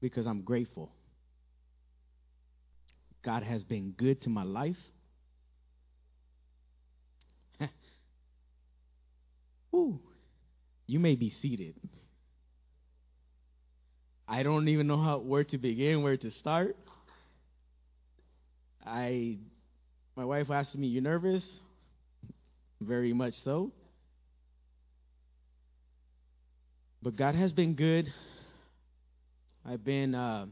because I'm grateful. God has been good to my life. Woo. You may be seated. I don't even know how where to begin, where to start. I my wife asked me, "You nervous?" Very much so. But God has been good. I've been uh,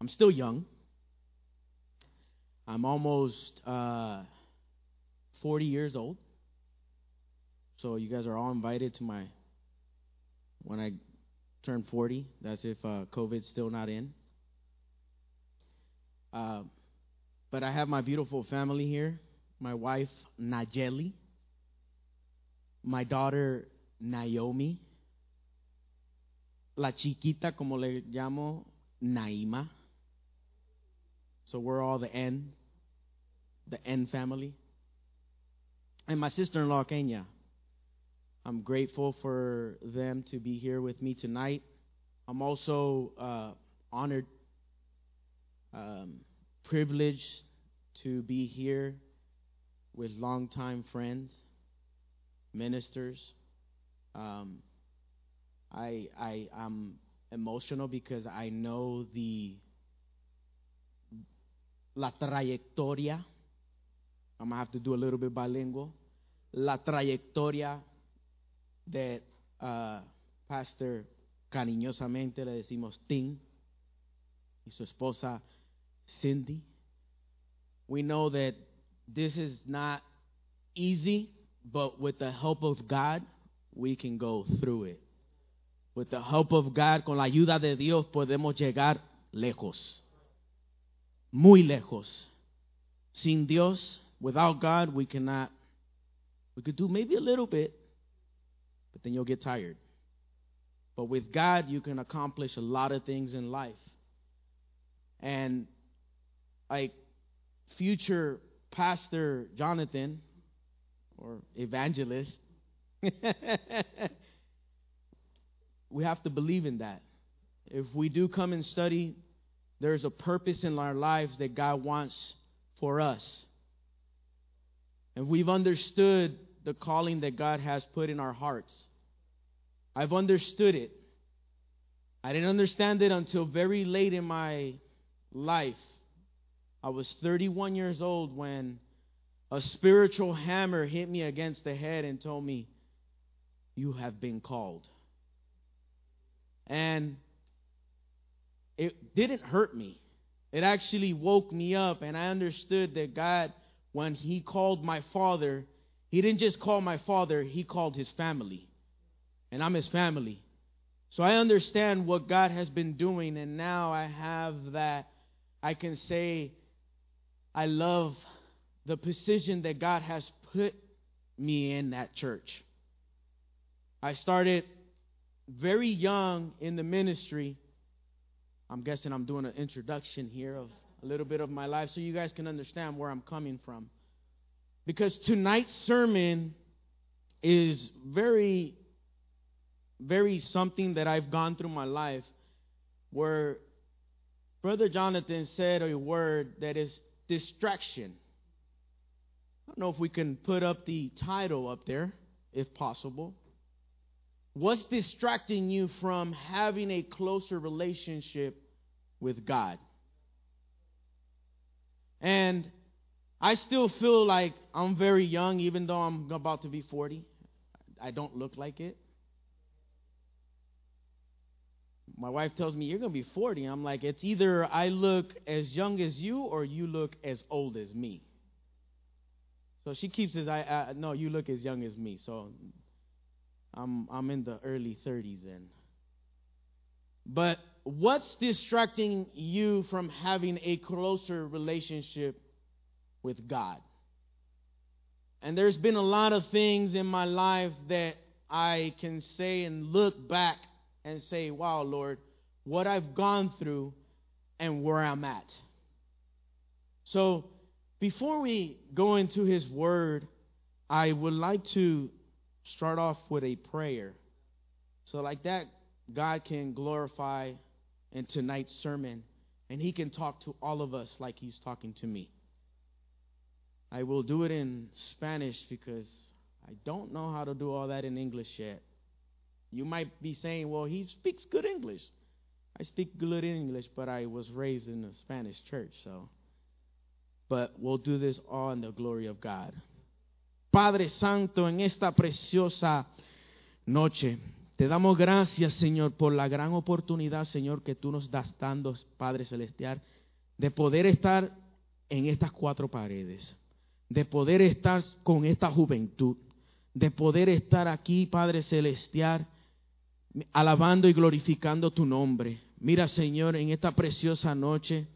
I'm still young. I'm almost uh, 40 years old. So you guys are all invited to my when I turn 40. That's if uh, COVID's still not in. Uh, but I have my beautiful family here. My wife Najeli, my daughter Naomi, la chiquita como le llamo Naima. So we're all the N, the N family. And my sister-in-law Kenya. I'm grateful for them to be here with me tonight. I'm also uh, honored, um, privileged to be here with longtime friends, ministers. Um, I I am emotional because I know the la trayectoria. I'm gonna have to do a little bit bilingual. La trayectoria that uh, Pastor cariñosamente le decimos Tim y su esposa Cindy. We know that this is not easy, but with the help of God, we can go through it. With the help of God, con la ayuda de Dios, podemos llegar lejos. Muy lejos. Sin Dios, without God, we cannot. We could do maybe a little bit, but then you'll get tired. But with God, you can accomplish a lot of things in life. And like future Pastor Jonathan or evangelist, we have to believe in that. If we do come and study, there's a purpose in our lives that God wants for us. And we've understood the calling that God has put in our hearts. I've understood it. I didn't understand it until very late in my life. I was 31 years old when a spiritual hammer hit me against the head and told me, You have been called. And it didn't hurt me. It actually woke me up, and I understood that God, when He called my father, He didn't just call my father, He called His family. And I'm His family. So I understand what God has been doing, and now I have that. I can say, I love the position that God has put me in that church. I started very young in the ministry. I'm guessing I'm doing an introduction here of a little bit of my life so you guys can understand where I'm coming from. Because tonight's sermon is very, very something that I've gone through my life where Brother Jonathan said a word that is distraction. I don't know if we can put up the title up there, if possible. What's distracting you from having a closer relationship with God? And I still feel like I'm very young, even though I'm about to be 40. I don't look like it. My wife tells me, You're going to be 40. I'm like, It's either I look as young as you or you look as old as me. So she keeps his I, uh, no, you look as young as me. So I'm I'm in the early 30s then. But what's distracting you from having a closer relationship with God? And there's been a lot of things in my life that I can say and look back and say, wow, Lord, what I've gone through and where I'm at. So, before we go into His Word, I would like to start off with a prayer. So, like that, God can glorify in tonight's sermon, and he can talk to all of us like he's talking to me. I will do it in Spanish because I don't know how to do all that in English yet. You might be saying, well, he speaks good English. I speak good English, but I was raised in a Spanish church, so. But we'll do this all in the glory of God. Padre Santo, en esta preciosa noche, te damos gracias, Señor, por la gran oportunidad, Señor, que tú nos das dando, Padre Celestial, de poder estar en estas cuatro paredes, de poder estar con esta juventud, de poder estar aquí, Padre Celestial, alabando y glorificando tu nombre. Mira, Señor, en esta preciosa noche,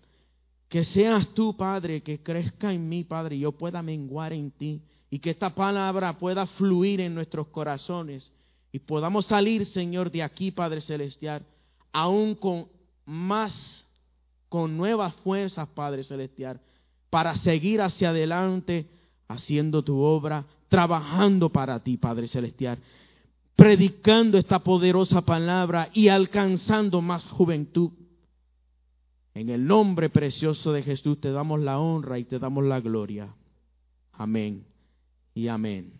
que seas tú, Padre, que crezca en mí, Padre, y yo pueda menguar en ti, y que esta palabra pueda fluir en nuestros corazones, y podamos salir, Señor, de aquí, Padre Celestial, aún con más, con nuevas fuerzas, Padre Celestial, para seguir hacia adelante, haciendo tu obra, trabajando para ti, Padre Celestial predicando esta poderosa palabra y alcanzando más juventud. En el nombre precioso de Jesús te damos la honra y te damos la gloria. Amén y amén.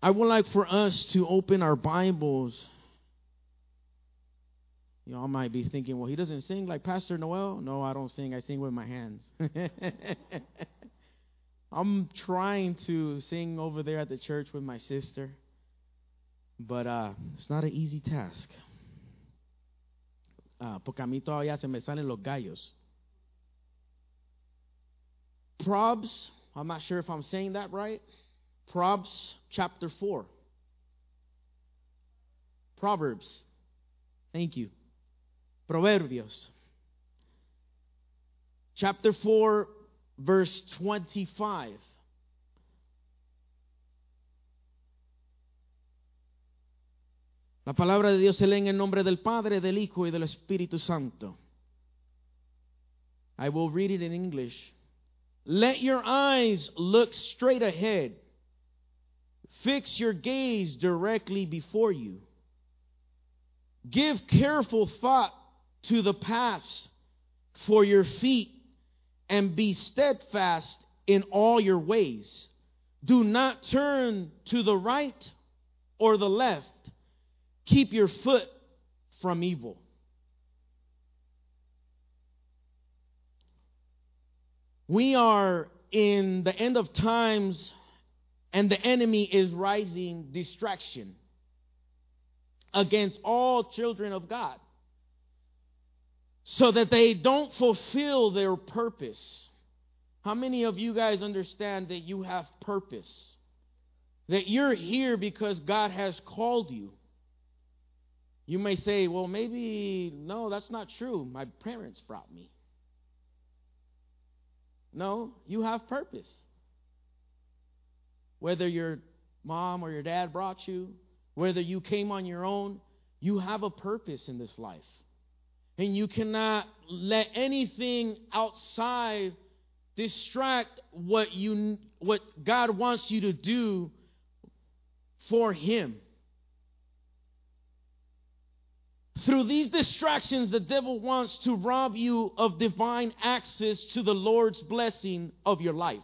I would like for us to open our Bibles. You all might be thinking, well, he doesn't sing like Pastor Noel. No, I don't sing. I sing with my hands. I'm trying to sing over there at the church with my sister, but uh, it's not an easy task. Uh, porque a mí todavía se me salen los gallos. Probs, I'm not sure if I'm saying that right. Proverbs chapter 4. Proverbs. Thank you. Proverbios. Chapter 4, verse 25. La palabra de Dios se lee en el nombre del Padre, del Hijo y del Espíritu Santo. I will read it in English. Let your eyes look straight ahead. Fix your gaze directly before you. Give careful thought to the paths for your feet and be steadfast in all your ways. Do not turn to the right or the left. Keep your foot from evil. We are in the end of times, and the enemy is rising distraction against all children of God so that they don't fulfill their purpose. How many of you guys understand that you have purpose? That you're here because God has called you. You may say, well, maybe, no, that's not true. My parents brought me. No, you have purpose. Whether your mom or your dad brought you, whether you came on your own, you have a purpose in this life. And you cannot let anything outside distract what you what God wants you to do for him. Through these distractions, the devil wants to rob you of divine access to the Lord's blessing of your life.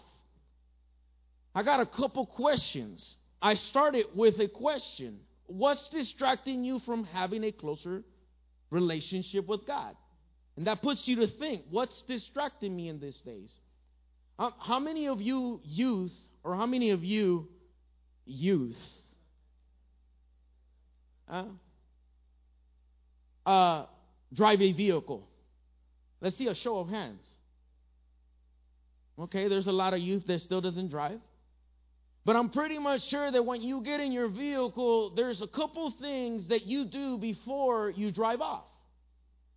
I got a couple questions. I started with a question What's distracting you from having a closer relationship with God. And that puts you to think what's distracting me in these days? How, many of you youth, or how many of you youth, uh, uh, drive a vehicle? Let's see a show of hands. Okay, there's a lot of youth that still doesn't drive. But I'm pretty much sure that when you get in your vehicle, there's a couple things that you do before you drive off.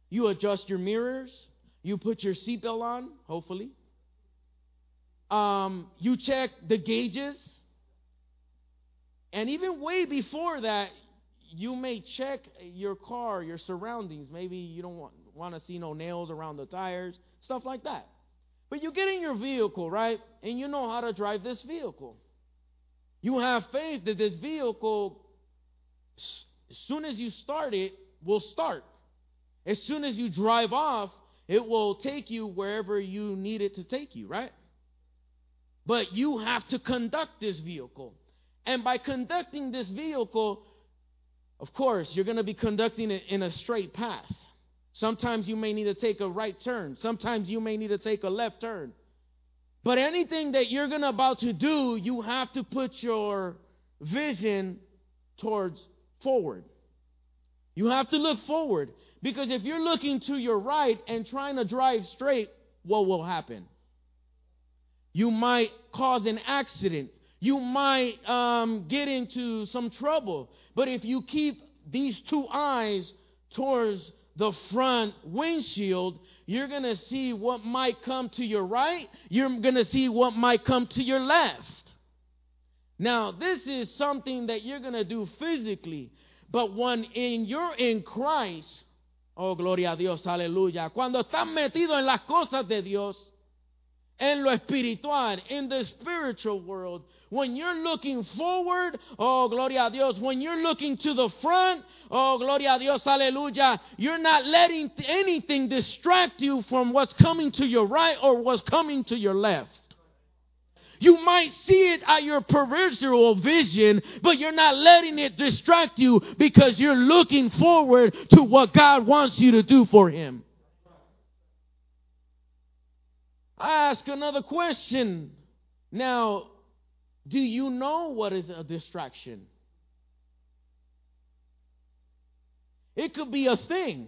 You adjust your mirrors, you put your seatbelt on, hopefully. Um, you check the gauges. And even way before that, you may check your car, your surroundings. Maybe you don't want, want to see no nails around the tires, stuff like that. But you get in your vehicle, right? And you know how to drive this vehicle. You have faith that this vehicle, as soon as you start it, will start. As soon as you drive off, it will take you wherever you need it to take you, right? But you have to conduct this vehicle. And by conducting this vehicle, of course, you're going to be conducting it in a straight path. Sometimes you may need to take a right turn. Sometimes you may need to take a left turn. But anything that you're going to about to do, you have to put your vision towards forward. You have to look forward. Because if you're looking to your right and trying to drive straight, what will happen? You might cause an accident. You might um, get into some trouble. But if you keep these two eyes towards the front windshield, you're going to see what might come to your right. You're going to see what might come to your left. Now, this is something that you're going to do physically. But when in you're in Christ, oh gloria a Dios, aleluya. Cuando estás metido en las cosas de Dios, en lo espiritual, in the spiritual world, when you're looking forward, oh, gloria a Dios. When you're looking to the front, oh, gloria a Dios, aleluya. You're not letting anything distract you from what's coming to your right or what's coming to your left. You might see it at your peripheral vision, but you're not letting it distract you because you're looking forward to what God wants you to do for Him. I ask another question. Now, do you know what is a distraction? It could be a thing.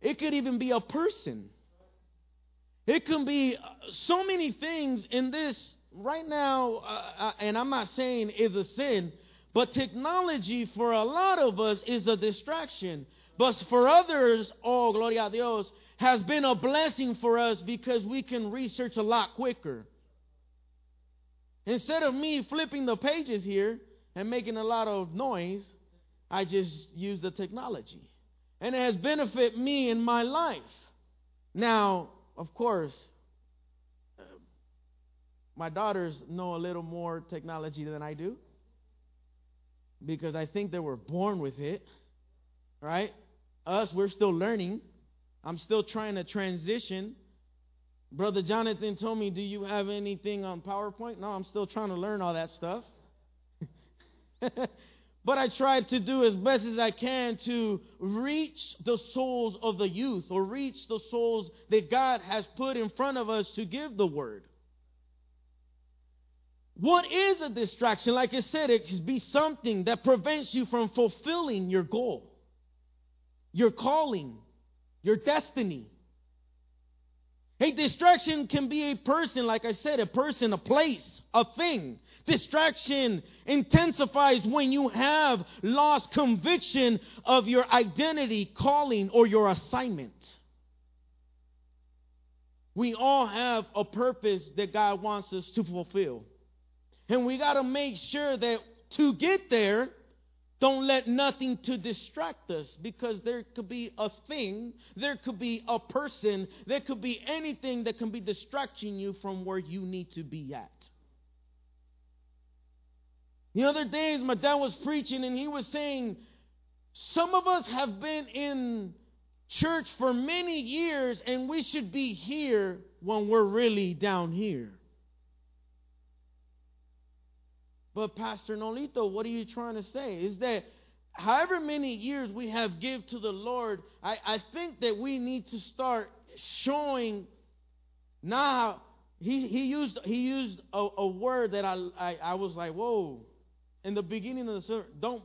It could even be a person. It can be uh, so many things in this right now, uh, uh, and I'm not saying is a sin, but technology for a lot of us is a distraction. But for others, oh, gloria a Dios, has been a blessing for us because we can research a lot quicker. Instead of me flipping the pages here and making a lot of noise, I just use the technology. And it has benefited me in my life. Now, of course, uh, my daughters know a little more technology than I do because I think they were born with it, right? Us, we're still learning. I'm still trying to transition Brother Jonathan told me, Do you have anything on PowerPoint? No, I'm still trying to learn all that stuff. but I tried to do as best as I can to reach the souls of the youth or reach the souls that God has put in front of us to give the word. What is a distraction? Like I said, it can be something that prevents you from fulfilling your goal, your calling, your destiny. A distraction can be a person, like I said, a person, a place, a thing. Distraction intensifies when you have lost conviction of your identity, calling, or your assignment. We all have a purpose that God wants us to fulfill. And we got to make sure that to get there, don't let nothing to distract us because there could be a thing, there could be a person, there could be anything that can be distracting you from where you need to be at. The other days, my dad was preaching and he was saying, Some of us have been in church for many years and we should be here when we're really down here. But Pastor Nolito, what are you trying to say? Is that however many years we have give to the Lord, I, I think that we need to start showing now he, he used he used a, a word that I, I, I was like, whoa. In the beginning of the service, don't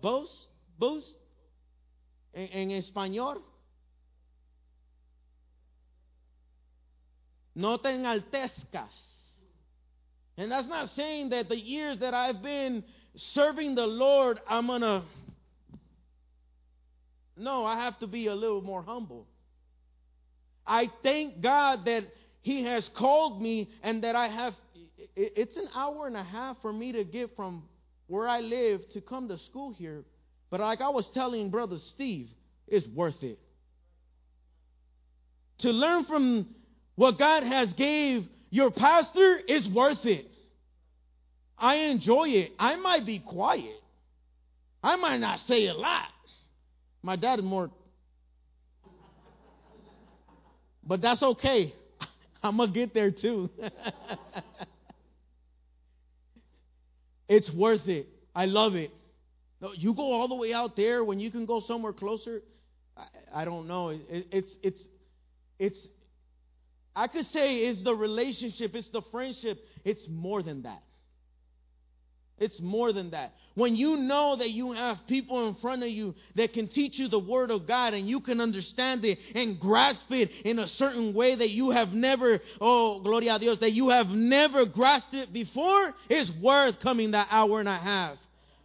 boast, boast en, en español. No te enaltezcas. And that's not saying that the years that I've been serving the Lord, I'm going to. No, I have to be a little more humble. I thank God that He has called me and that I have. It's an hour and a half for me to get from where I live to come to school here. But like I was telling Brother Steve, it's worth it. To learn from what God has gave your pastor is worth it. I enjoy it. I might be quiet. I might not say a lot. My dad is more. But that's okay. I'm going to get there too. it's worth it. I love it. You go all the way out there when you can go somewhere closer. I, I don't know. It, it, it's it's it's. I could say it's the relationship, it's the friendship. It's more than that. It's more than that. When you know that you have people in front of you that can teach you the Word of God and you can understand it and grasp it in a certain way that you have never, oh, gloria a Dios, that you have never grasped it before, it's worth coming that hour and a half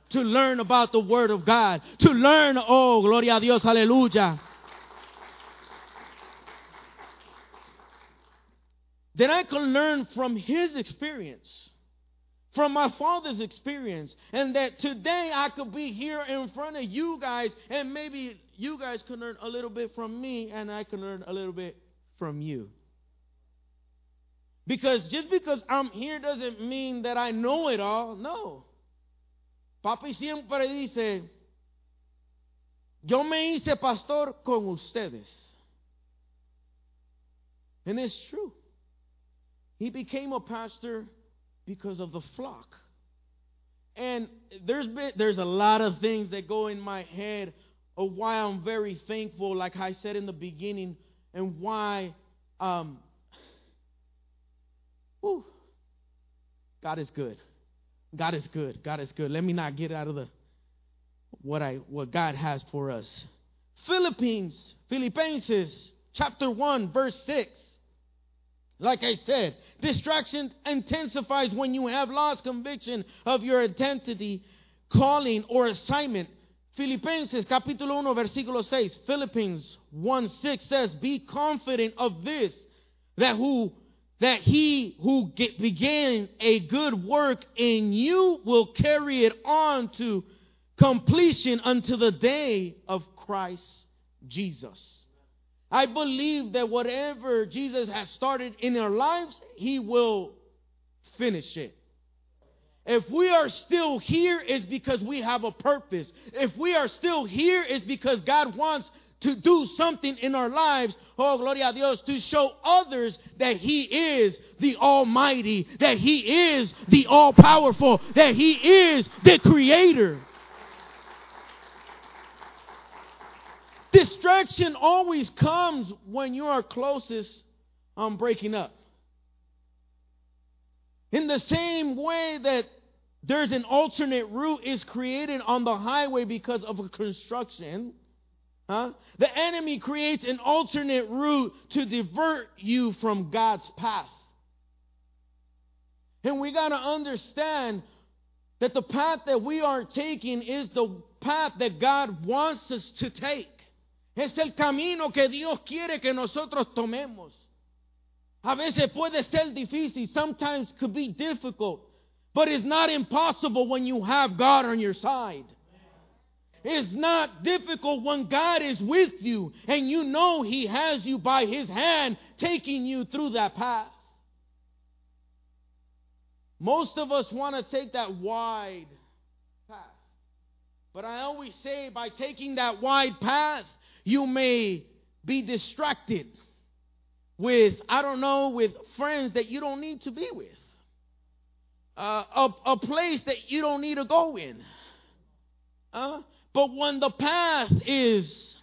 to learn about the Word of God, to learn, oh, gloria a Dios, aleluya. Then I can learn from His experience from my father's experience, and that today I could be here in front of you guys, and maybe you guys could learn a little bit from me, and I can learn a little bit from you. Because just because I'm here doesn't mean that I know it all. No. Papi siempre dice, yo me hice pastor con ustedes. And it's true. He became a pastor because of the flock. And there's been there's a lot of things that go in my head of why I'm very thankful, like I said in the beginning, and why um whew, God is good. God is good. God is good. Let me not get out of the what I what God has for us. Philippines, Philippians chapter 1 verse 6 like I said, distraction intensifies when you have lost conviction of your identity, calling, or assignment. Filipenses capítulo 1 versículo 6. Philippians 1 6 says, Be confident of this, that who that he who get, began a good work in you will carry it on to completion until the day of Christ Jesus. I believe that whatever Jesus has started in our lives, He will finish it. If we are still here, it's because we have a purpose. If we are still here, it's because God wants to do something in our lives, oh, gloria a Dios, to show others that He is the Almighty, that He is the All Powerful, that He is the Creator. Distraction always comes when you are closest on breaking up. In the same way that there's an alternate route is created on the highway because of a construction, huh? The enemy creates an alternate route to divert you from God's path. And we got to understand that the path that we are taking is the path that God wants us to take. Es el camino que Dios quiere que nosotros tomemos. A veces puede ser difícil, sometimes could be difficult, but it's not impossible when you have God on your side. It's not difficult when God is with you and you know He has you by His hand taking you through that path. Most of us want to take that wide path. But I always say by taking that wide path, you may be distracted with, I don't know, with friends that you don't need to be with. Uh, a, a place that you don't need to go in. Uh, but when the path is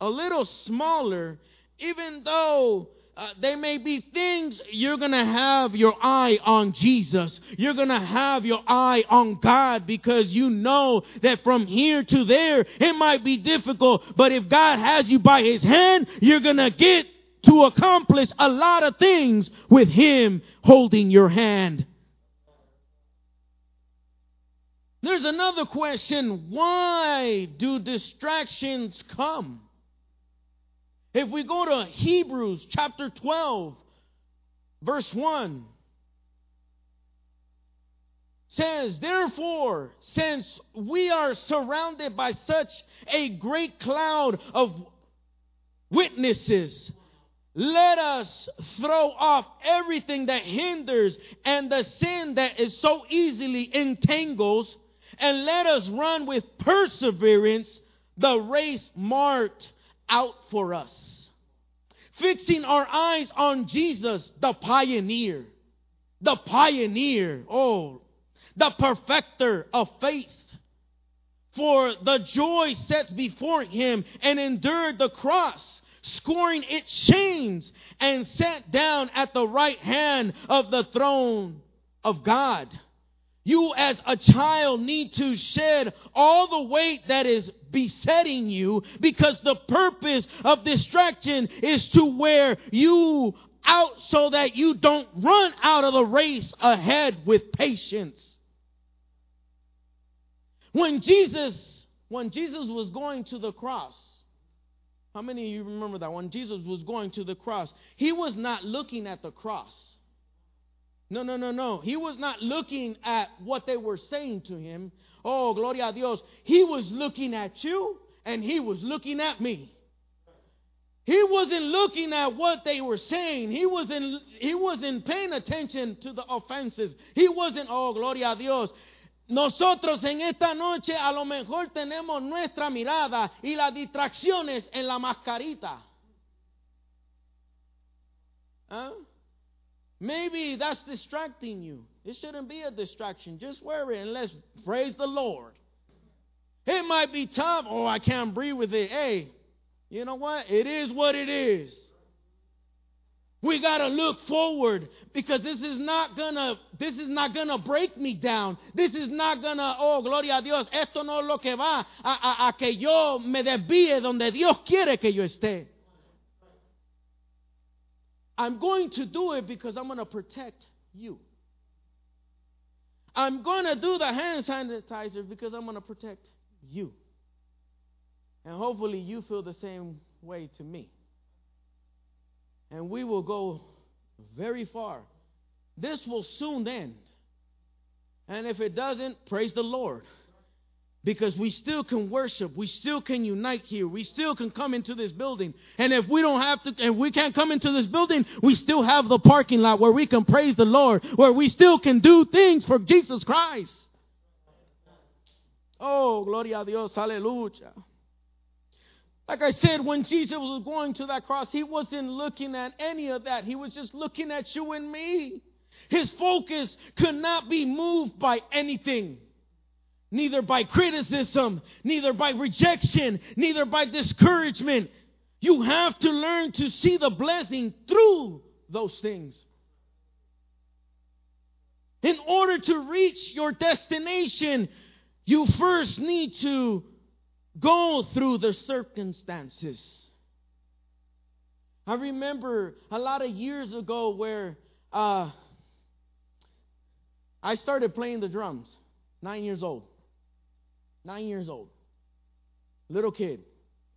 a little smaller, even though uh, there may be things you're going to have your eye on Jesus. You're going to have your eye on God because you know that from here to there, it might be difficult, but if God has you by his hand, you're going to get to accomplish a lot of things with him holding your hand. There's another question. Why do distractions come? If we go to Hebrews chapter 12, verse 1, says, Therefore, since we are surrounded by such a great cloud of witnesses, let us throw off everything that hinders and the sin that is so easily entangles, and let us run with perseverance the race marked out for us. Fixing our eyes on Jesus, the pioneer, the pioneer, oh, the perfecter of faith. For the joy set before him and endured the cross, scoring its shames, and sat down at the right hand of the throne of God. You, as a child, need to shed all the weight that is besetting you because the purpose of distraction is to wear you out so that you don't run out of the race ahead with patience. When Jesus, when Jesus was going to the cross, how many of you remember that? When Jesus was going to the cross, he was not looking at the cross. No, no, no, no. He was not looking at what they were saying to him. Oh, gloria a Dios. He was looking at you and he was looking at me. He wasn't looking at what they were saying. He wasn't, he wasn't paying attention to the offenses. He wasn't, oh, gloria a Dios. Nosotros en esta noche a lo mejor tenemos nuestra mirada y las distracciones en la mascarita. ¿Ah? Maybe that's distracting you. It shouldn't be a distraction. Just wear it and let's praise the Lord. It might be tough. Oh, I can't breathe with it. Hey, you know what? It is what it is. We got to look forward because this is not gonna this is not gonna break me down. This is not gonna oh gloria a Dios. Esto no es lo que va a, a, a que yo me desvíe donde Dios quiere que yo esté. I'm going to do it because I'm going to protect you. I'm going to do the hand sanitizer because I'm going to protect you. And hopefully you feel the same way to me. And we will go very far. This will soon end. And if it doesn't, praise the Lord because we still can worship. We still can unite here. We still can come into this building. And if we don't have to if we can't come into this building we still have the parking lot where we can praise the lord where we still can do things for jesus christ. Oh gloria a dios. Hallelujah like I said, when Jesus was going to that cross, he wasn't looking at any of that. He was just looking at you and me. His focus could not be moved by anything neither by criticism, neither by rejection, neither by discouragement. You have to learn to see the blessing through those things. In order to reach your destination, you first need to go through the circumstances. I remember a lot of years ago where uh, I started playing the drums, nine years old. Nine years old. Little kid.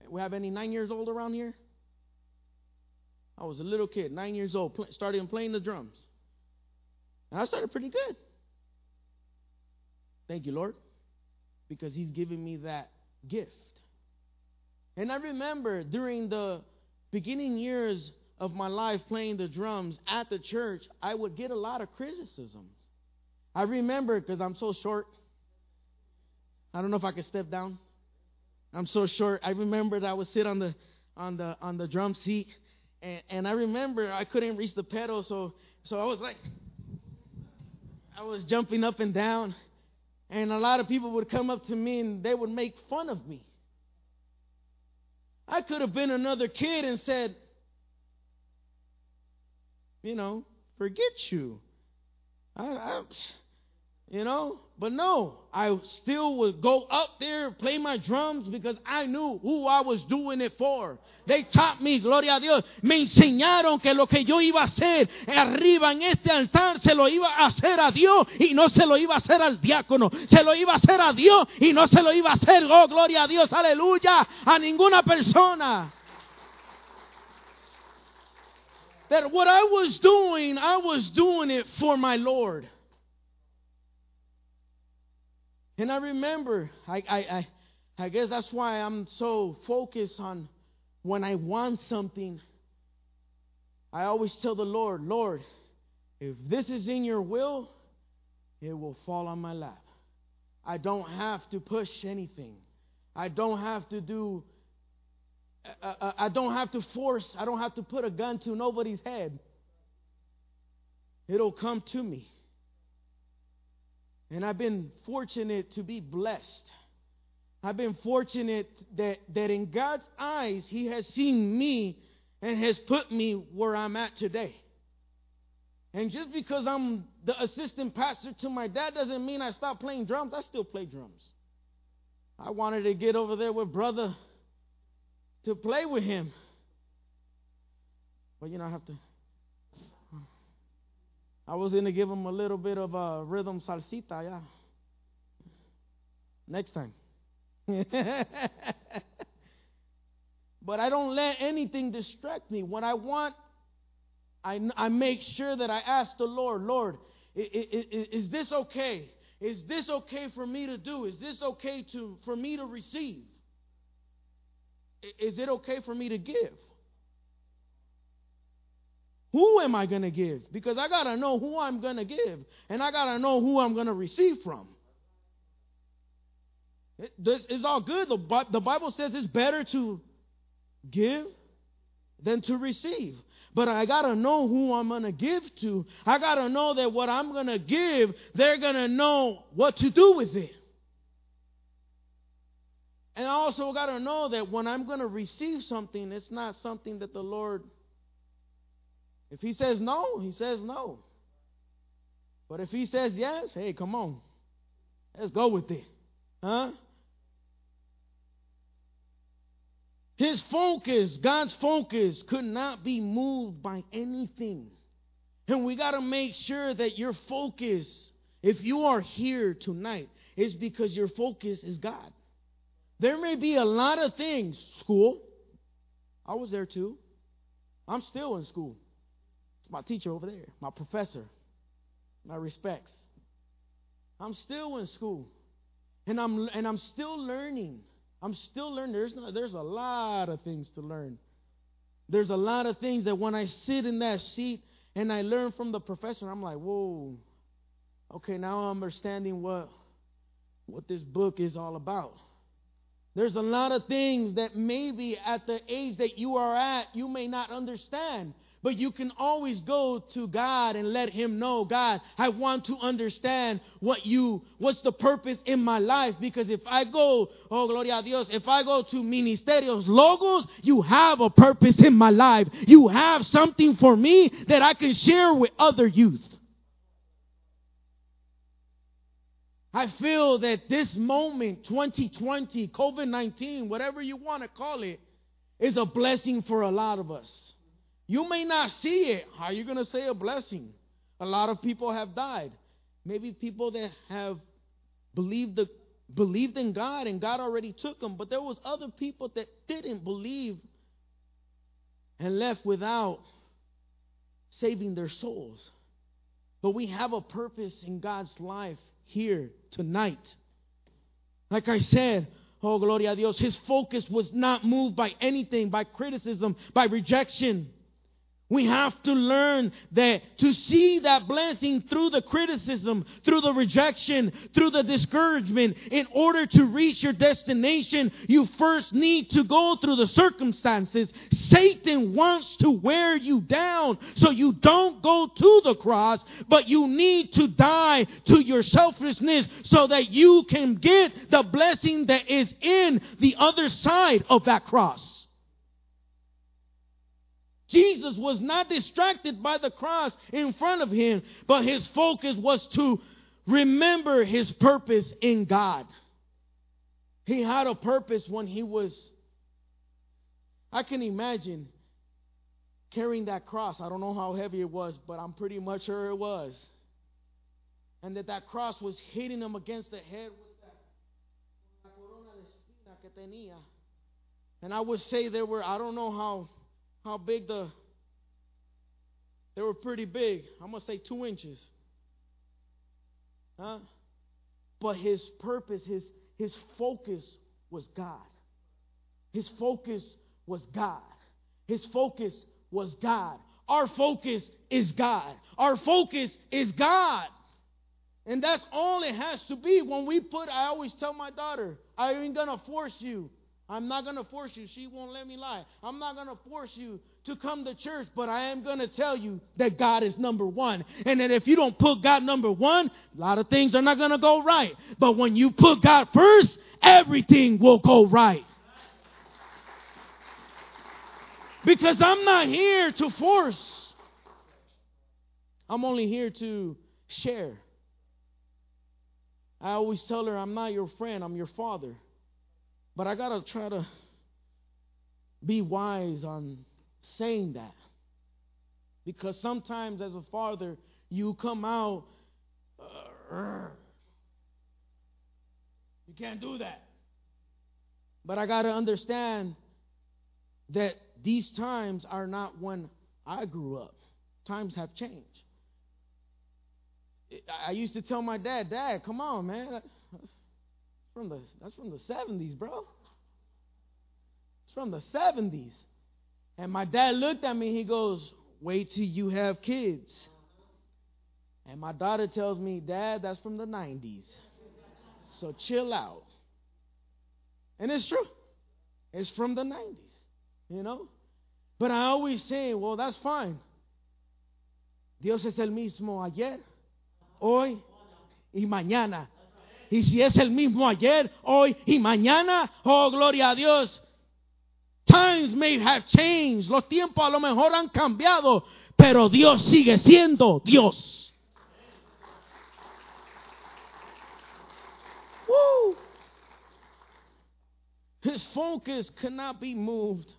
We have any nine years old around here? I was a little kid, nine years old, pl- started playing the drums. And I started pretty good. Thank you, Lord, because He's given me that gift. And I remember during the beginning years of my life playing the drums at the church, I would get a lot of criticisms. I remember because I'm so short. I don't know if I can step down. I'm so short. I remember that I would sit on the on the on the drum seat, and, and I remember I couldn't reach the pedal, so so I was like, I was jumping up and down, and a lot of people would come up to me and they would make fun of me. I could have been another kid and said, you know, forget you. I, I you know? But no, I still would go up there, play my drums because I knew who I was doing it for. They taught me, gloria a Dios, me enseñaron que lo que yo iba a hacer arriba en este altar se lo iba a hacer a Dios y no se lo iba a hacer al diácono, se lo iba a hacer a Dios y no se lo iba a hacer, oh gloria a Dios, aleluya, a ninguna persona. That what I was doing, I was doing it for my Lord. And I remember, I, I, I, I guess that's why I'm so focused on when I want something. I always tell the Lord, Lord, if this is in your will, it will fall on my lap. I don't have to push anything. I don't have to do, uh, uh, I don't have to force, I don't have to put a gun to nobody's head. It'll come to me. And I've been fortunate to be blessed. I've been fortunate that, that in God's eyes, He has seen me and has put me where I'm at today. And just because I'm the assistant pastor to my dad doesn't mean I stop playing drums. I still play drums. I wanted to get over there with brother to play with him. But you know, I have to. I was going to give him a little bit of a rhythm salsita, yeah. Next time. but I don't let anything distract me. When I want, I, I make sure that I ask the Lord, Lord, is, is this okay? Is this okay for me to do? Is this okay to, for me to receive? Is it okay for me to give? Who am I going to give? Because I got to know who I'm going to give, and I got to know who I'm going to receive from. This is all good. The Bible says it's better to give than to receive. But I got to know who I'm going to give to. I got to know that what I'm going to give, they're going to know what to do with it. And I also got to know that when I'm going to receive something, it's not something that the Lord, if He says no, He says no. But if He says yes, hey, come on. Let's go with it. Huh? His focus, God's focus, could not be moved by anything. And we got to make sure that your focus, if you are here tonight, is because your focus is God. There may be a lot of things, school. I was there too. I'm still in school. My teacher over there, my professor. My respects. I'm still in school. And I'm and I'm still learning. I'm still learning. There's, no, there's a lot of things to learn. There's a lot of things that when I sit in that seat and I learn from the professor, I'm like, whoa, okay, now I'm understanding what, what this book is all about. There's a lot of things that maybe at the age that you are at, you may not understand. But you can always go to God and let Him know, God, I want to understand what you, what's the purpose in my life. Because if I go, oh, gloria a Dios, if I go to Ministerios Logos, you have a purpose in my life. You have something for me that I can share with other youth. I feel that this moment, 2020, COVID 19, whatever you want to call it, is a blessing for a lot of us. You may not see it. How are you going to say a blessing? A lot of people have died. Maybe people that have believed the believed in God and God already took them, but there was other people that didn't believe and left without saving their souls. But we have a purpose in God's life here tonight. Like I said, oh, gloria a Dios, his focus was not moved by anything, by criticism, by rejection. We have to learn that to see that blessing through the criticism, through the rejection, through the discouragement, in order to reach your destination, you first need to go through the circumstances. Satan wants to wear you down so you don't go to the cross, but you need to die to your selfishness so that you can get the blessing that is in the other side of that cross. Jesus was not distracted by the cross in front of him, but his focus was to remember his purpose in God. He had a purpose when he was, I can imagine carrying that cross. I don't know how heavy it was, but I'm pretty much sure it was. And that that cross was hitting him against the head with that corona de espina que tenía. And I would say there were, I don't know how how big the they were pretty big. I'm gonna say two inches. Huh? But his purpose, his his focus was God. His focus was God. His focus was God. Our focus is God. Our focus is God. And that's all it has to be. When we put, I always tell my daughter, I ain't gonna force you. I'm not gonna force you. She won't let me lie. I'm not gonna force you to come to church, but I am gonna tell you that God is number one. And that if you don't put God number one, a lot of things are not gonna go right. But when you put God first, everything will go right. Because I'm not here to force. I'm only here to share. I always tell her, I'm not your friend, I'm your father. But I got to try to be wise on saying that. Because sometimes as a father, you come out, uh, you can't do that. But I got to understand that these times are not when I grew up. Times have changed. I used to tell my dad, Dad, come on, man. That's from the, that's from the 70s, bro. It's from the 70s. And my dad looked at me, he goes, Wait till you have kids. And my daughter tells me, Dad, that's from the 90s. So chill out. And it's true. It's from the 90s, you know? But I always say, well, that's fine. Dios es el mismo ayer, hoy y mañana. Y si es el mismo ayer, hoy y mañana, oh, gloria a Dios. Times may have changed. Los tiempos a lo mejor han cambiado, pero Dios sigue siendo Dios. Woo. His focus cannot be moved.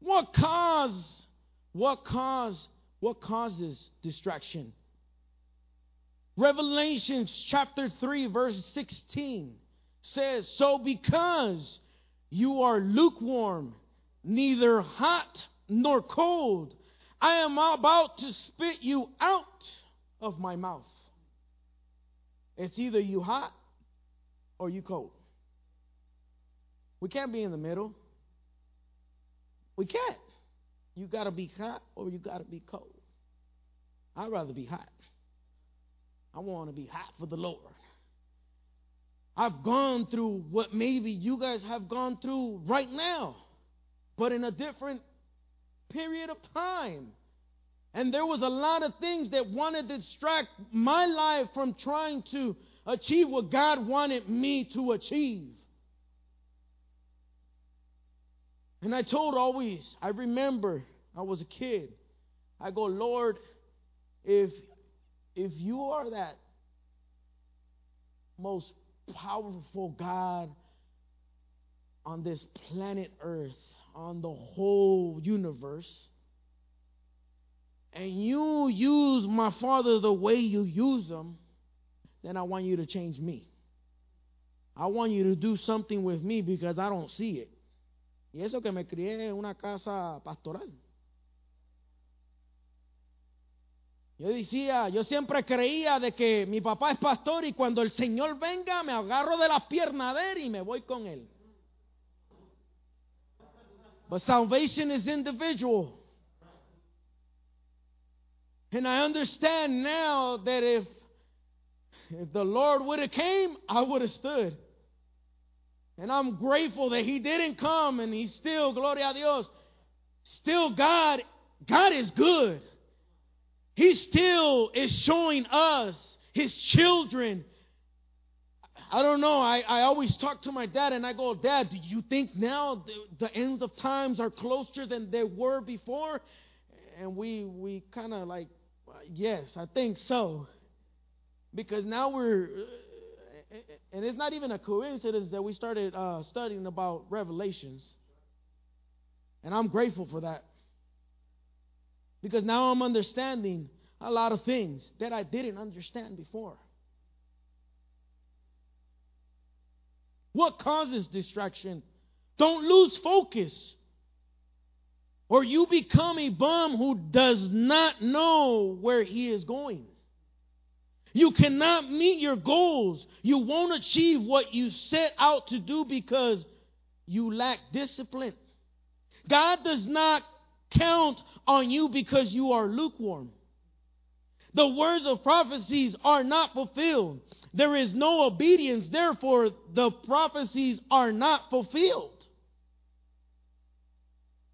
What cause? What cause? What causes distraction? Revelation chapter 3 verse 16 says, "So because you are lukewarm, neither hot nor cold, I am about to spit you out of my mouth." It's either you hot or you cold. We can't be in the middle. We can't. You got to be hot or you got to be cold. I'd rather be hot. I want to be hot for the Lord. I've gone through what maybe you guys have gone through right now, but in a different period of time. And there was a lot of things that wanted to distract my life from trying to achieve what God wanted me to achieve. And I told always, I remember I was a kid. I go, Lord, if if you are that most powerful God on this planet Earth, on the whole universe, and you use my father the way you use him, then I want you to change me. I want you to do something with me because I don't see it. Y eso que me crié en una casa pastoral. Yo decía, yo siempre creía de que mi papá es pastor y cuando el Señor venga me agarro de las piernas de él y me voy con él. But salvation is individual. And I understand now that if if the Lord would have came, I would have stood. And I'm grateful that he didn't come and he's still, gloria a Dios, still God, God is good. He still is showing us, his children. I don't know. I, I always talk to my dad and I go, Dad, do you think now the, the ends of times are closer than they were before? And we, we kind of like, yes, I think so. Because now we're and it's not even a coincidence that we started uh, studying about Revelations. And I'm grateful for that. Because now I'm understanding a lot of things that I didn't understand before. What causes distraction? Don't lose focus. Or you become a bum who does not know where he is going. You cannot meet your goals. You won't achieve what you set out to do because you lack discipline. God does not count on you because you are lukewarm. The words of prophecies are not fulfilled. There is no obedience, therefore, the prophecies are not fulfilled.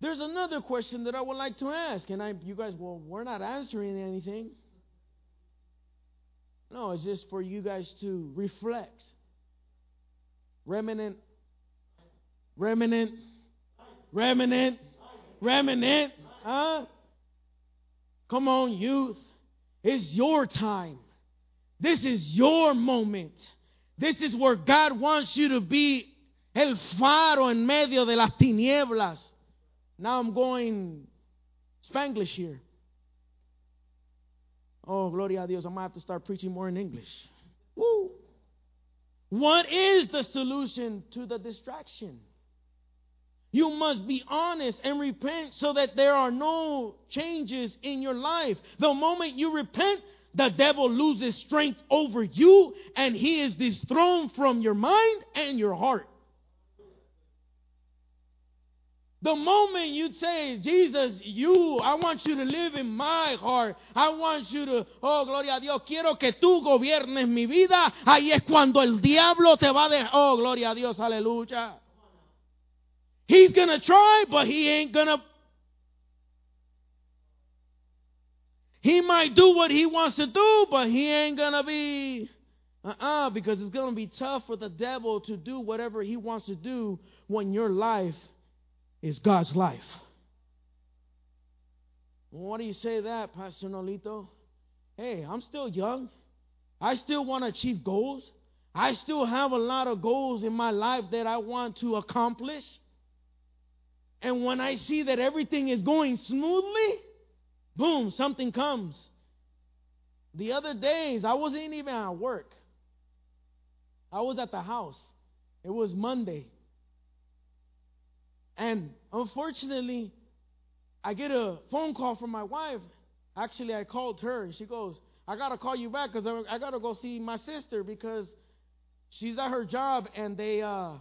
There's another question that I would like to ask, and I, you guys, well, we're not answering anything. No, it's just for you guys to reflect. Remnant, remnant, remnant, remnant, huh? Come on, youth. It's your time. This is your moment. This is where God wants you to be el faro en medio de las tinieblas. Now I'm going Spanglish here. Oh, gloria a Dios. I might have to start preaching more in English. Woo. What is the solution to the distraction? You must be honest and repent so that there are no changes in your life. The moment you repent, the devil loses strength over you and he is dethroned from your mind and your heart. The moment you say, Jesus, you, I want you to live in my heart. I want you to, oh, gloria a Dios, quiero que tú gobiernes mi vida. Ahí es cuando el diablo te va a dejar, oh, gloria a Dios, aleluya. He's going to try, but he ain't going to. He might do what he wants to do, but he ain't going to be. Uh uh because it's going to be tough for the devil to do whatever he wants to do when your life is God's life. Why do you say that, Pastor Nolito? Hey, I'm still young. I still want to achieve goals. I still have a lot of goals in my life that I want to accomplish. And when I see that everything is going smoothly, boom, something comes. The other days, I wasn't even at work. I was at the house. It was Monday. And unfortunately, I get a phone call from my wife. Actually, I called her and she goes, I got to call you back because I, got to go see my sister because she's at her job and they, uh,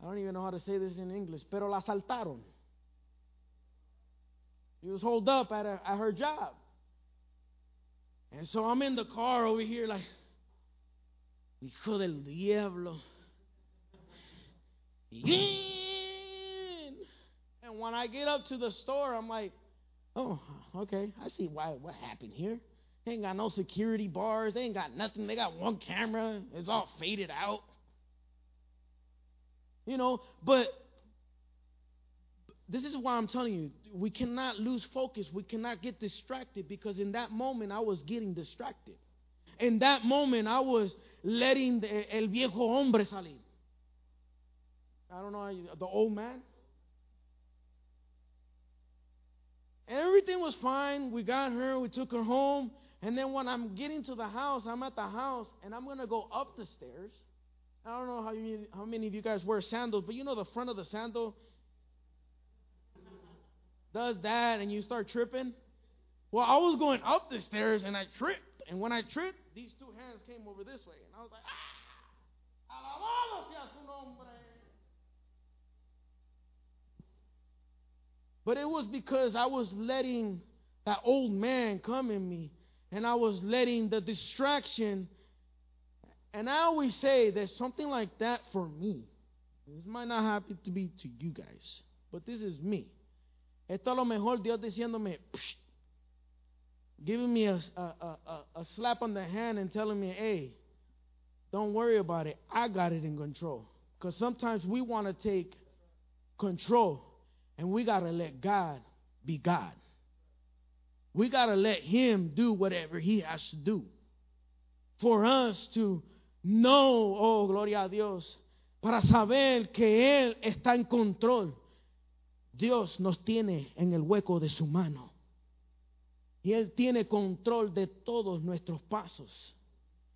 I don't even know how to say this in English, pero la saltaron. He was holed up at, a, at her job. And so I'm in the car over here like, hijo del diablo. And when I get up to the store, I'm like, oh, okay, I see why what happened here. They ain't got no security bars. They ain't got nothing. They got one camera. It's all faded out. You know, but this is why I'm telling you, we cannot lose focus. We cannot get distracted because in that moment I was getting distracted. In that moment I was letting the, el viejo hombre salir. I don't know, the old man. And everything was fine. We got her, we took her home. And then when I'm getting to the house, I'm at the house and I'm going to go up the stairs. I don't know how, you, how many of you guys wear sandals, but you know the front of the sandal does that and you start tripping. Well, I was going up the stairs and I tripped. And when I tripped, these two hands came over this way. And I was like, ah, alabado sea su nombre. But it was because I was letting that old man come in me, and I was letting the distraction. And I always say there's something like that for me. This might not happen to be to you guys, but this is me. Esto a lo mejor Dios diciéndome, giving me a, a, a, a slap on the hand and telling me, hey, don't worry about it. I got it in control. Because sometimes we want to take control and we got to let God be God. We got to let Him do whatever He has to do. For us to know, oh, gloria a Dios, para saber que Él está en control. Dios nos tiene en el hueco de su mano. Y Él tiene control de todos nuestros pasos.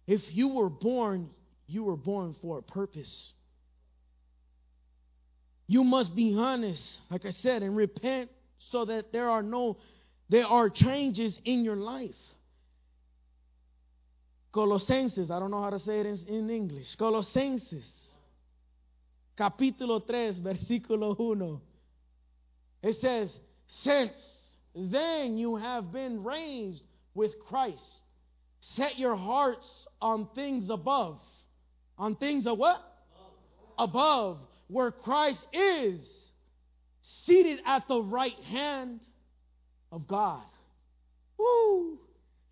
If you were born, you were born for a purpose. You must be honest, like I said, and repent so that there are no there are changes in your life. Colosenses, I don't know how to say it in, in English. Colosenses, capítulo 3, versículo 1. It says, Since then you have been raised with Christ. Set your hearts on things above. On things of what? Above, where Christ is seated at the right hand of God. Woo!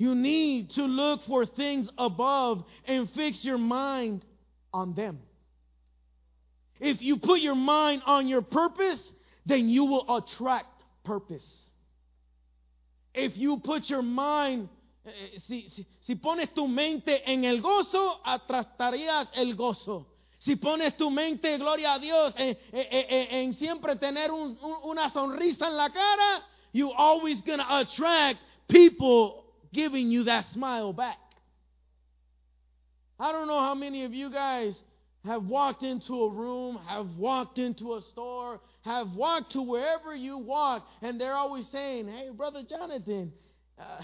You need to look for things above and fix your mind on them. If you put your mind on your purpose, then you will attract purpose. If you put your mind, eh, eh, si, si, si pones tu mente en el gozo, atrastarías el gozo. Si pones tu mente, gloria a Dios, en, en, en siempre tener un, una sonrisa en la cara, you always gonna attract people giving you that smile back. I don't know how many of you guys have walked into a room, have walked into a store, have walked to wherever you walk, and they're always saying, "Hey, brother Jonathan, uh,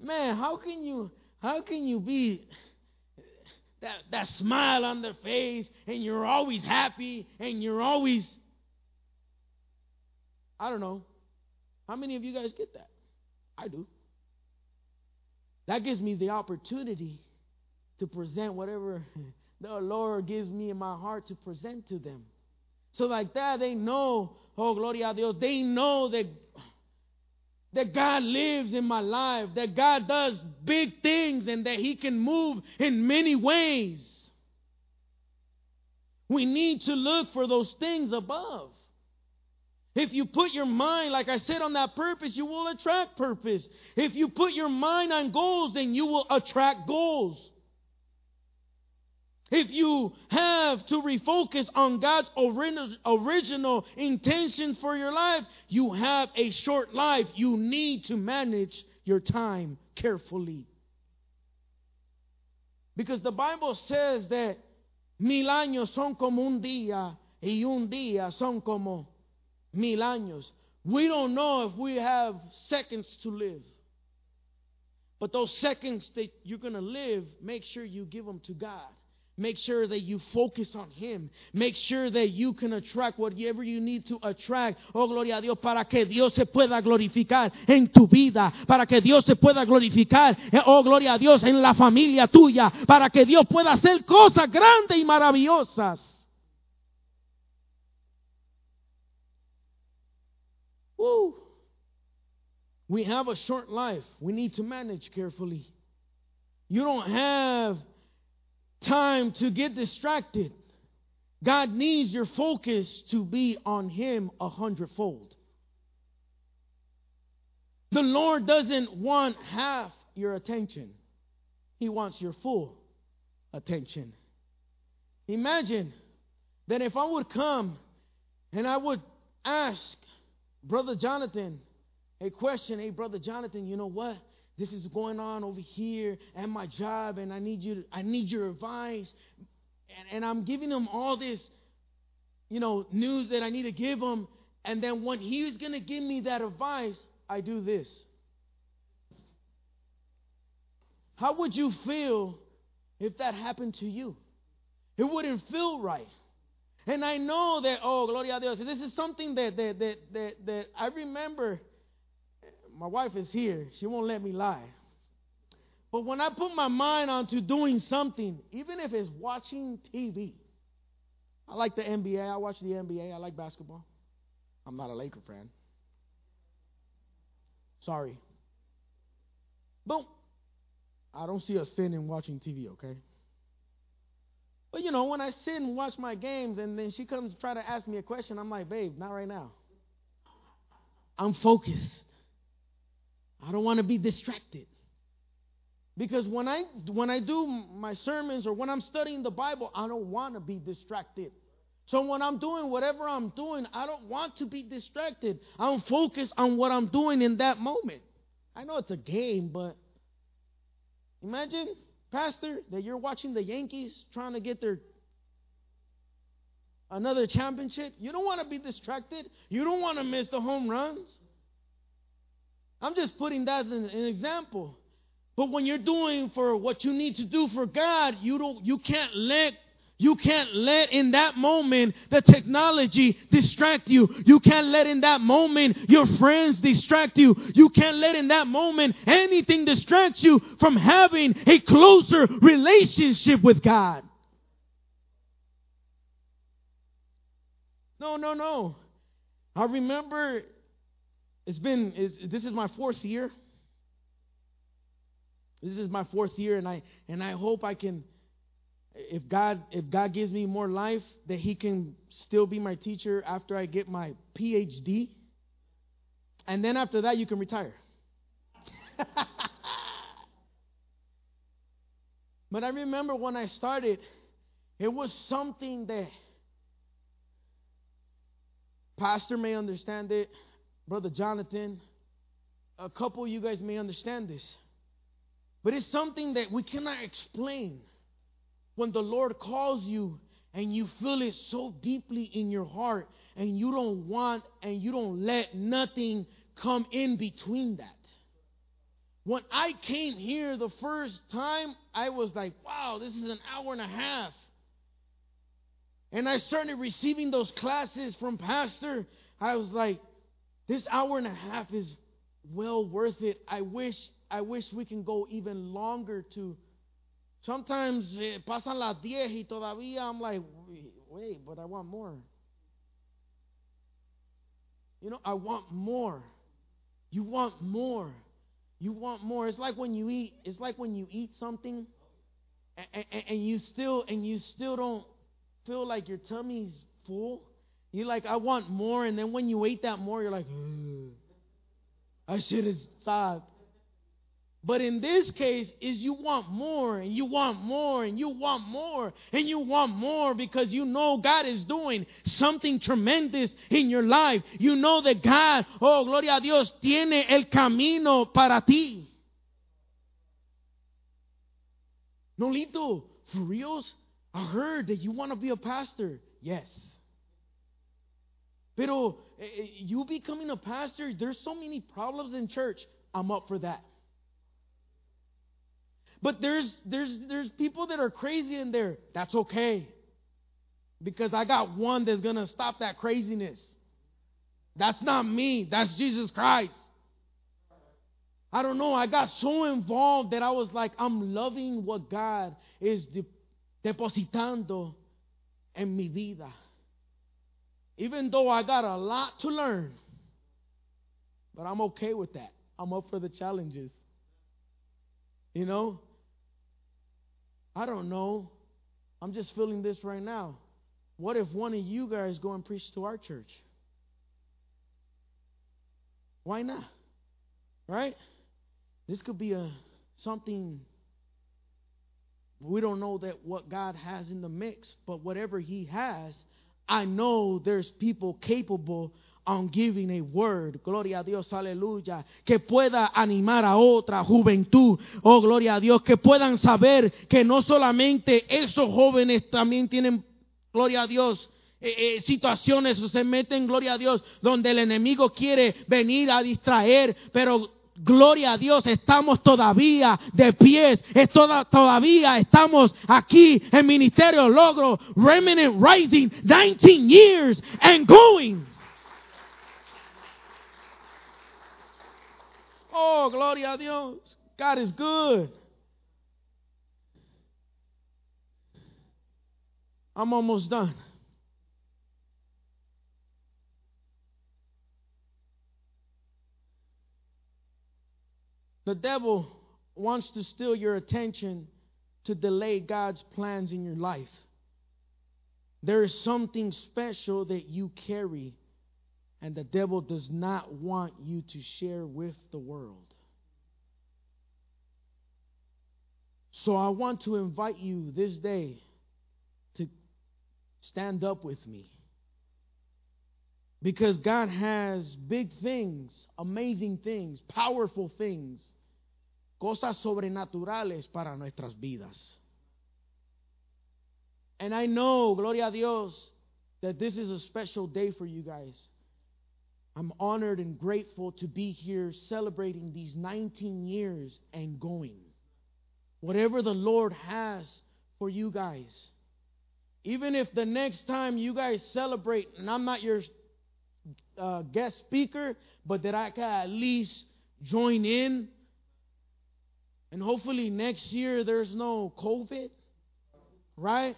man, how can you how can you be that that smile on their face and you're always happy and you're always I don't know. How many of you guys get that? I do. That gives me the opportunity to present whatever the Lord gives me in my heart to present to them. So like that, they know, oh, gloria a Dios, they know that, that God lives in my life, that God does big things and that He can move in many ways. We need to look for those things above. If you put your mind, like I said, on that purpose, you will attract purpose. If you put your mind on goals, then you will attract goals. If you have to refocus on God's original intention for your life, you have a short life. You need to manage your time carefully. Because the Bible says that mil años son como un día y un día son como mil años. We don't know if we have seconds to live. But those seconds that you're going to live, make sure you give them to God. Make sure that you focus on Him. Make sure that you can attract whatever you need to attract. Oh, gloria a Dios, para que Dios se pueda glorificar en tu vida. Para que Dios se pueda glorificar, eh, oh, gloria a Dios, en la familia tuya. Para que Dios pueda hacer cosas grandes y maravillosas. Woo. We have a short life. We need to manage carefully. You don't have time to get distracted. God needs your focus to be on Him a hundredfold. The Lord doesn't want half your attention, He wants your full attention. Imagine that if I would come and I would ask Brother Jonathan a question, hey, Brother Jonathan, you know what? This is going on over here at my job, and I need you. To, I need your advice, and, and I'm giving him all this, you know, news that I need to give him. And then when he's gonna give me that advice, I do this. How would you feel if that happened to you? It wouldn't feel right. And I know that, oh, gloria a Dios. This is something that, that, that, that, that I remember. My wife is here. She won't let me lie. But when I put my mind onto doing something, even if it's watching TV, I like the NBA. I watch the NBA. I like basketball. I'm not a Laker fan. Sorry. But I don't see a sin in watching TV, okay? You know, when I sit and watch my games and then she comes try to ask me a question, I'm like, babe, not right now. I'm focused. I don't want to be distracted. Because when I when I do my sermons or when I'm studying the Bible, I don't want to be distracted. So when I'm doing whatever I'm doing, I don't want to be distracted. I'm focused on what I'm doing in that moment. I know it's a game, but imagine Pastor, that you're watching the Yankees trying to get their another championship. You don't want to be distracted. You don't want to miss the home runs. I'm just putting that as an, an example. But when you're doing for what you need to do for God, you don't you can't let You can't let in that moment the technology distract you. You can't let in that moment your friends distract you. You can't let in that moment anything distract you from having a closer relationship with God. No, no, no. I remember it's been it's, this is my fourth year. This is my fourth year and I and I hope I can if God if God gives me more life, that He can still be my teacher after I get my PhD, and then after that you can retire. but I remember when I started, it was something that Pastor may understand it, Brother Jonathan, a couple you guys may understand this. But it's something that we cannot explain when the Lord calls you and you feel it so deeply in your heart and you don't want and you don't let nothing come in between that. When I came here the first time, I was like, wow, this is an hour and a half. And I started receiving those classes from Pastor. I was like, this hour and a half is well worth it. I wish I wish we can go even longer to Sometimes eh, pasan las 10 y todavía I'm like, wait, but I want more. You know, I want more. You want more. You want more. It's like when you eat. It's like when you eat something, and, and, and you still and you still don't feel like your tummy's full. You're like, I want more, and then when you ate that more, you're like, I should have stopped. But in this case, is you want more and you want more and you want more and you want more because you know God is doing something tremendous in your life. You know that God, oh gloria a Dios, tiene el camino para ti. Nolito, for reals? I heard that you want to be a pastor. Yes. Pero eh, eh, you becoming a pastor, there's so many problems in church. I'm up for that. But there's there's there's people that are crazy in there. That's okay. Because I got one that's going to stop that craziness. That's not me. That's Jesus Christ. I don't know. I got so involved that I was like, I'm loving what God is de- depositando en mi vida. Even though I got a lot to learn, but I'm okay with that. I'm up for the challenges. You know, I don't know. I'm just feeling this right now. What if one of you guys go and preach to our church? Why not? Right? This could be a something we don't know that what God has in the mix, but whatever he has, I know there's people capable on giving a word, gloria a Dios, aleluya, que pueda animar a otra juventud, oh gloria a Dios, que puedan saber que no solamente esos jóvenes también tienen, gloria a Dios, eh, eh, situaciones se meten, gloria a Dios, donde el enemigo quiere venir a distraer, pero gloria a Dios, estamos todavía de pies, es toda, todavía estamos aquí en Ministerio Logro, Remnant Rising, 19 years and going. Oh, gloria a Dios. God is good. I'm almost done. The devil wants to steal your attention to delay God's plans in your life. There is something special that you carry and the devil does not want you to share with the world. So I want to invite you this day to stand up with me. Because God has big things, amazing things, powerful things, cosas sobrenaturales para nuestras vidas. And I know, gloria a Dios, that this is a special day for you guys. I'm honored and grateful to be here celebrating these 19 years and going. Whatever the Lord has for you guys, even if the next time you guys celebrate, and I'm not your uh, guest speaker, but that I can at least join in. And hopefully next year there's no COVID, right?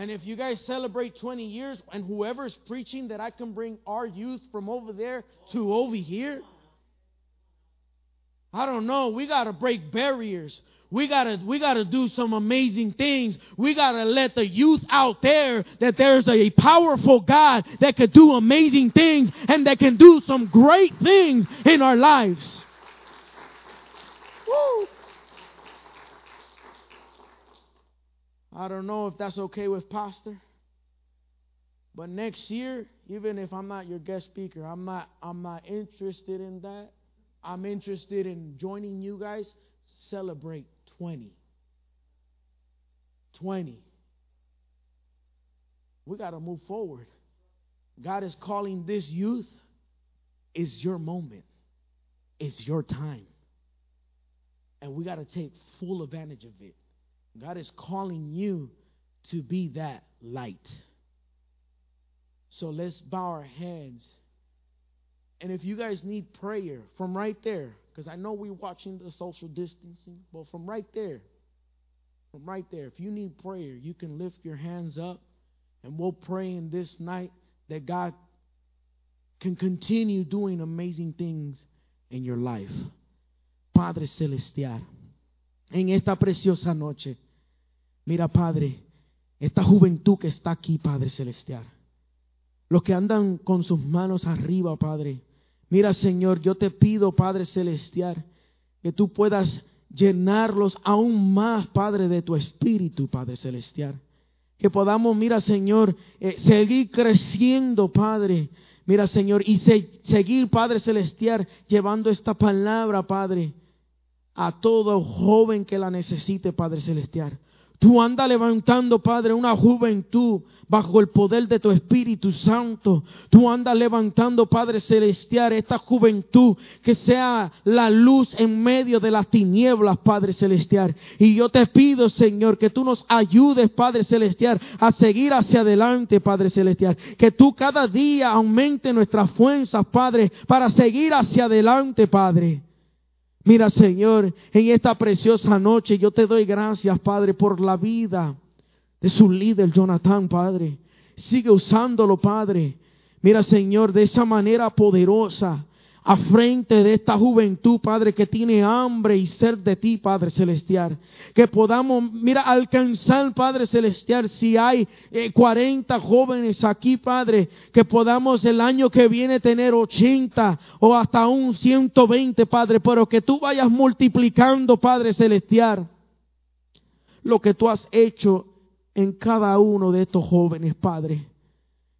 And if you guys celebrate 20 years and whoever's preaching that I can bring our youth from over there to over here, I don't know. We got to break barriers. We gotta, we gotta do some amazing things. We gotta let the youth out there that there's a powerful God that could do amazing things and that can do some great things in our lives. Woo. I don't know if that's okay with Pastor. But next year, even if I'm not your guest speaker, I'm not I'm not interested in that. I'm interested in joining you guys celebrate 20. 20. We got to move forward. God is calling this youth. Is your moment. It's your time. And we got to take full advantage of it. God is calling you to be that light. So let's bow our heads. And if you guys need prayer from right there, because I know we're watching the social distancing, but from right there, from right there, if you need prayer, you can lift your hands up and we'll pray in this night that God can continue doing amazing things in your life. Padre Celestial, en esta preciosa noche, mira Padre, esta juventud que está aquí, Padre Celestial, los que andan con sus manos arriba, Padre, Mira, Señor, yo te pido, Padre Celestial, que tú puedas llenarlos aún más, Padre, de tu Espíritu, Padre Celestial. Que podamos, mira, Señor, eh, seguir creciendo, Padre. Mira, Señor, y seguir, Padre Celestial, llevando esta palabra, Padre, a todo joven que la necesite, Padre Celestial. Tú anda levantando, Padre, una juventud bajo el poder de tu Espíritu Santo. Tú andas levantando, Padre Celestial, esta juventud que sea la luz en medio de las tinieblas, Padre Celestial. Y yo te pido, Señor, que tú nos ayudes, Padre Celestial, a seguir hacia adelante, Padre Celestial. Que tú cada día aumente nuestras fuerzas, Padre, para seguir hacia adelante, Padre. Mira, Señor, en esta preciosa noche yo te doy gracias, Padre, por la vida de su líder, Jonathan, Padre. Sigue usándolo, Padre. Mira, Señor, de esa manera poderosa a frente de esta juventud, Padre, que tiene hambre y ser de ti, Padre Celestial. Que podamos, mira, alcanzar, Padre Celestial, si hay 40 eh, jóvenes aquí, Padre, que podamos el año que viene tener 80 o hasta un 120, Padre, pero que tú vayas multiplicando, Padre Celestial, lo que tú has hecho en cada uno de estos jóvenes, Padre.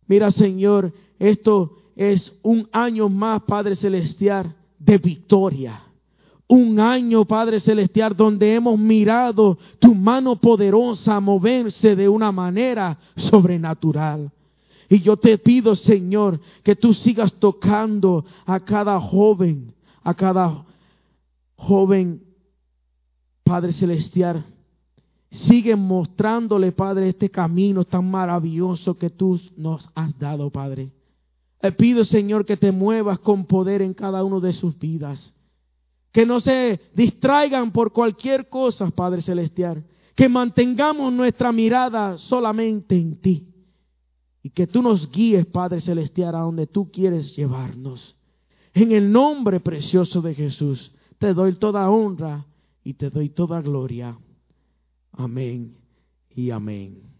Mira, Señor, esto es un año más, Padre Celestial, de victoria. Un año, Padre Celestial, donde hemos mirado tu mano poderosa moverse de una manera sobrenatural. Y yo te pido, Señor, que tú sigas tocando a cada joven, a cada joven, Padre Celestial. Sigue mostrándole, Padre, este camino tan maravilloso que tú nos has dado, Padre. Le pido, Señor, que te muevas con poder en cada uno de sus vidas. Que no se distraigan por cualquier cosa, Padre Celestial. Que mantengamos nuestra mirada solamente en ti. Y que tú nos guíes, Padre Celestial, a donde tú quieres llevarnos. En el nombre precioso de Jesús, te doy toda honra y te doy toda gloria. Amén y amén.